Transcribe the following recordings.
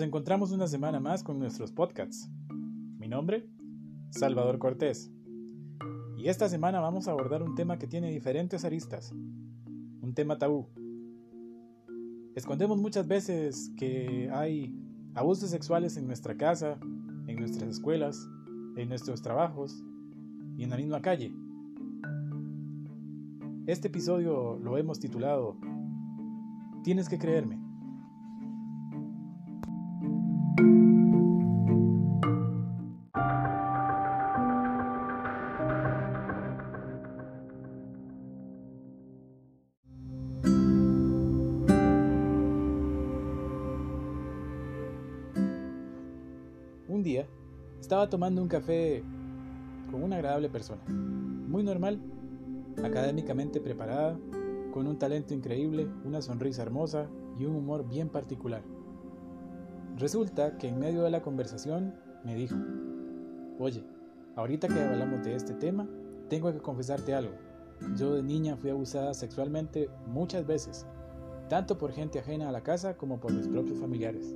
encontramos una semana más con nuestros podcasts. Mi nombre, Salvador Cortés. Y esta semana vamos a abordar un tema que tiene diferentes aristas. Un tema tabú. Escondemos muchas veces que hay abusos sexuales en nuestra casa, en nuestras escuelas, en nuestros trabajos y en la misma calle. Este episodio lo hemos titulado Tienes que creerme. Un día estaba tomando un café con una agradable persona, muy normal, académicamente preparada, con un talento increíble, una sonrisa hermosa y un humor bien particular. Resulta que en medio de la conversación me dijo, oye, ahorita que hablamos de este tema, tengo que confesarte algo. Yo de niña fui abusada sexualmente muchas veces, tanto por gente ajena a la casa como por mis propios familiares.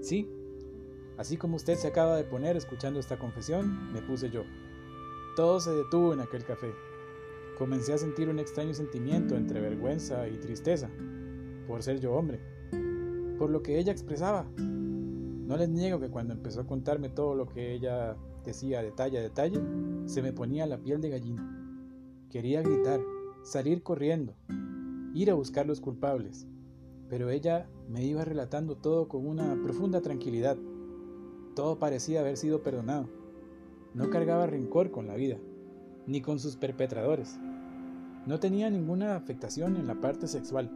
Sí, Así como usted se acaba de poner escuchando esta confesión, me puse yo. Todo se detuvo en aquel café. Comencé a sentir un extraño sentimiento entre vergüenza y tristeza, por ser yo hombre, por lo que ella expresaba. No les niego que cuando empezó a contarme todo lo que ella decía detalle a detalle, se me ponía la piel de gallina. Quería gritar, salir corriendo, ir a buscar los culpables, pero ella me iba relatando todo con una profunda tranquilidad todo parecía haber sido perdonado. No cargaba rencor con la vida, ni con sus perpetradores. No tenía ninguna afectación en la parte sexual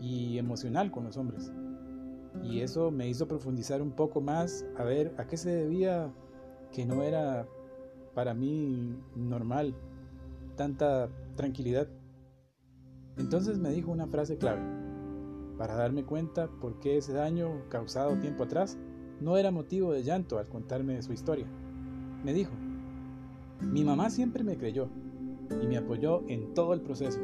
y emocional con los hombres. Y eso me hizo profundizar un poco más a ver a qué se debía que no era para mí normal tanta tranquilidad. Entonces me dijo una frase clave para darme cuenta por qué ese daño causado tiempo atrás no era motivo de llanto al contarme su historia. Me dijo, mi mamá siempre me creyó y me apoyó en todo el proceso.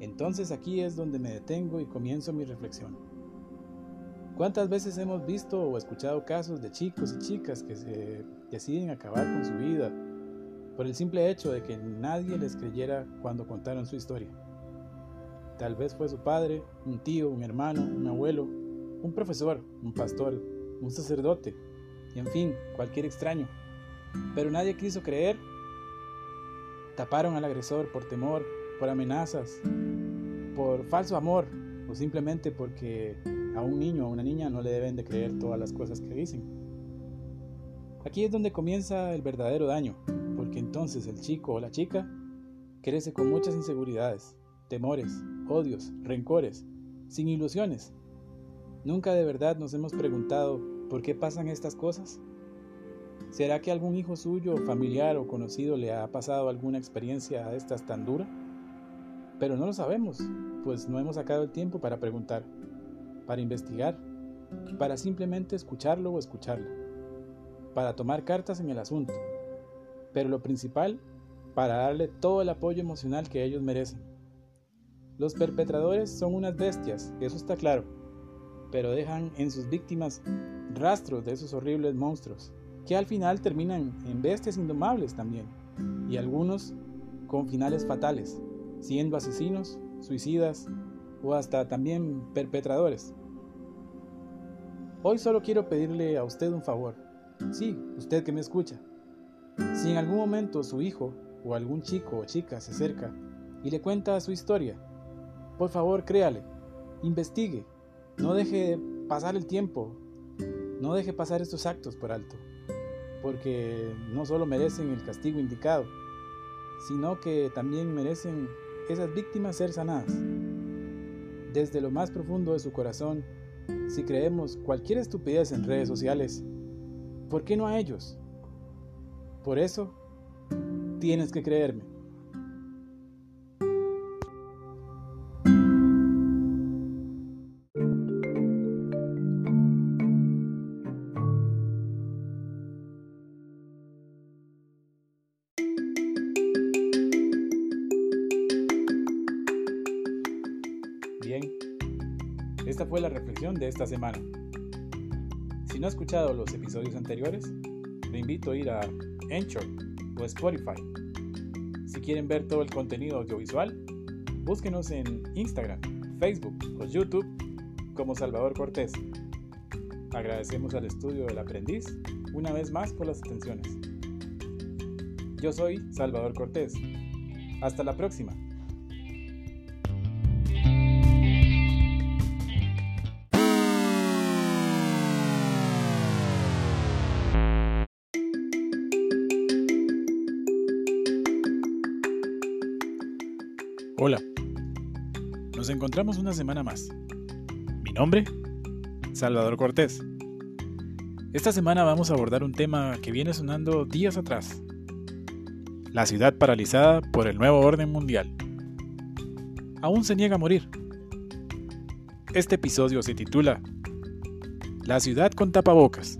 Entonces aquí es donde me detengo y comienzo mi reflexión. ¿Cuántas veces hemos visto o escuchado casos de chicos y chicas que se deciden acabar con su vida por el simple hecho de que nadie les creyera cuando contaron su historia? Tal vez fue su padre, un tío, un hermano, un abuelo, un profesor, un pastor, un sacerdote, y en fin, cualquier extraño. Pero nadie quiso creer. Taparon al agresor por temor, por amenazas, por falso amor, o simplemente porque a un niño o a una niña no le deben de creer todas las cosas que dicen. Aquí es donde comienza el verdadero daño, porque entonces el chico o la chica crece con muchas inseguridades, temores, odios, rencores, sin ilusiones, ¿Nunca de verdad nos hemos preguntado por qué pasan estas cosas? ¿Será que algún hijo suyo, familiar o conocido le ha pasado alguna experiencia de estas tan dura? Pero no lo sabemos, pues no hemos sacado el tiempo para preguntar, para investigar, para simplemente escucharlo o escucharla, para tomar cartas en el asunto, pero lo principal, para darle todo el apoyo emocional que ellos merecen. Los perpetradores son unas bestias, eso está claro, pero dejan en sus víctimas rastros de esos horribles monstruos, que al final terminan en bestias indomables también, y algunos con finales fatales, siendo asesinos, suicidas o hasta también perpetradores. Hoy solo quiero pedirle a usted un favor, sí, usted que me escucha. Si en algún momento su hijo o algún chico o chica se acerca y le cuenta su historia, por favor créale, investigue, no deje pasar el tiempo, no deje pasar estos actos por alto, porque no solo merecen el castigo indicado, sino que también merecen esas víctimas ser sanadas. Desde lo más profundo de su corazón, si creemos cualquier estupidez en redes sociales, ¿por qué no a ellos? Por eso, tienes que creerme. Esta fue la reflexión de esta semana. Si no ha escuchado los episodios anteriores, le invito a ir a Anchor o Spotify. Si quieren ver todo el contenido audiovisual, búsquenos en Instagram, Facebook o YouTube como Salvador Cortés. Agradecemos al estudio del aprendiz una vez más por las atenciones. Yo soy Salvador Cortés. Hasta la próxima. Hola, nos encontramos una semana más. Mi nombre, Salvador Cortés. Esta semana vamos a abordar un tema que viene sonando días atrás. La ciudad paralizada por el nuevo orden mundial. Aún se niega a morir. Este episodio se titula La ciudad con tapabocas.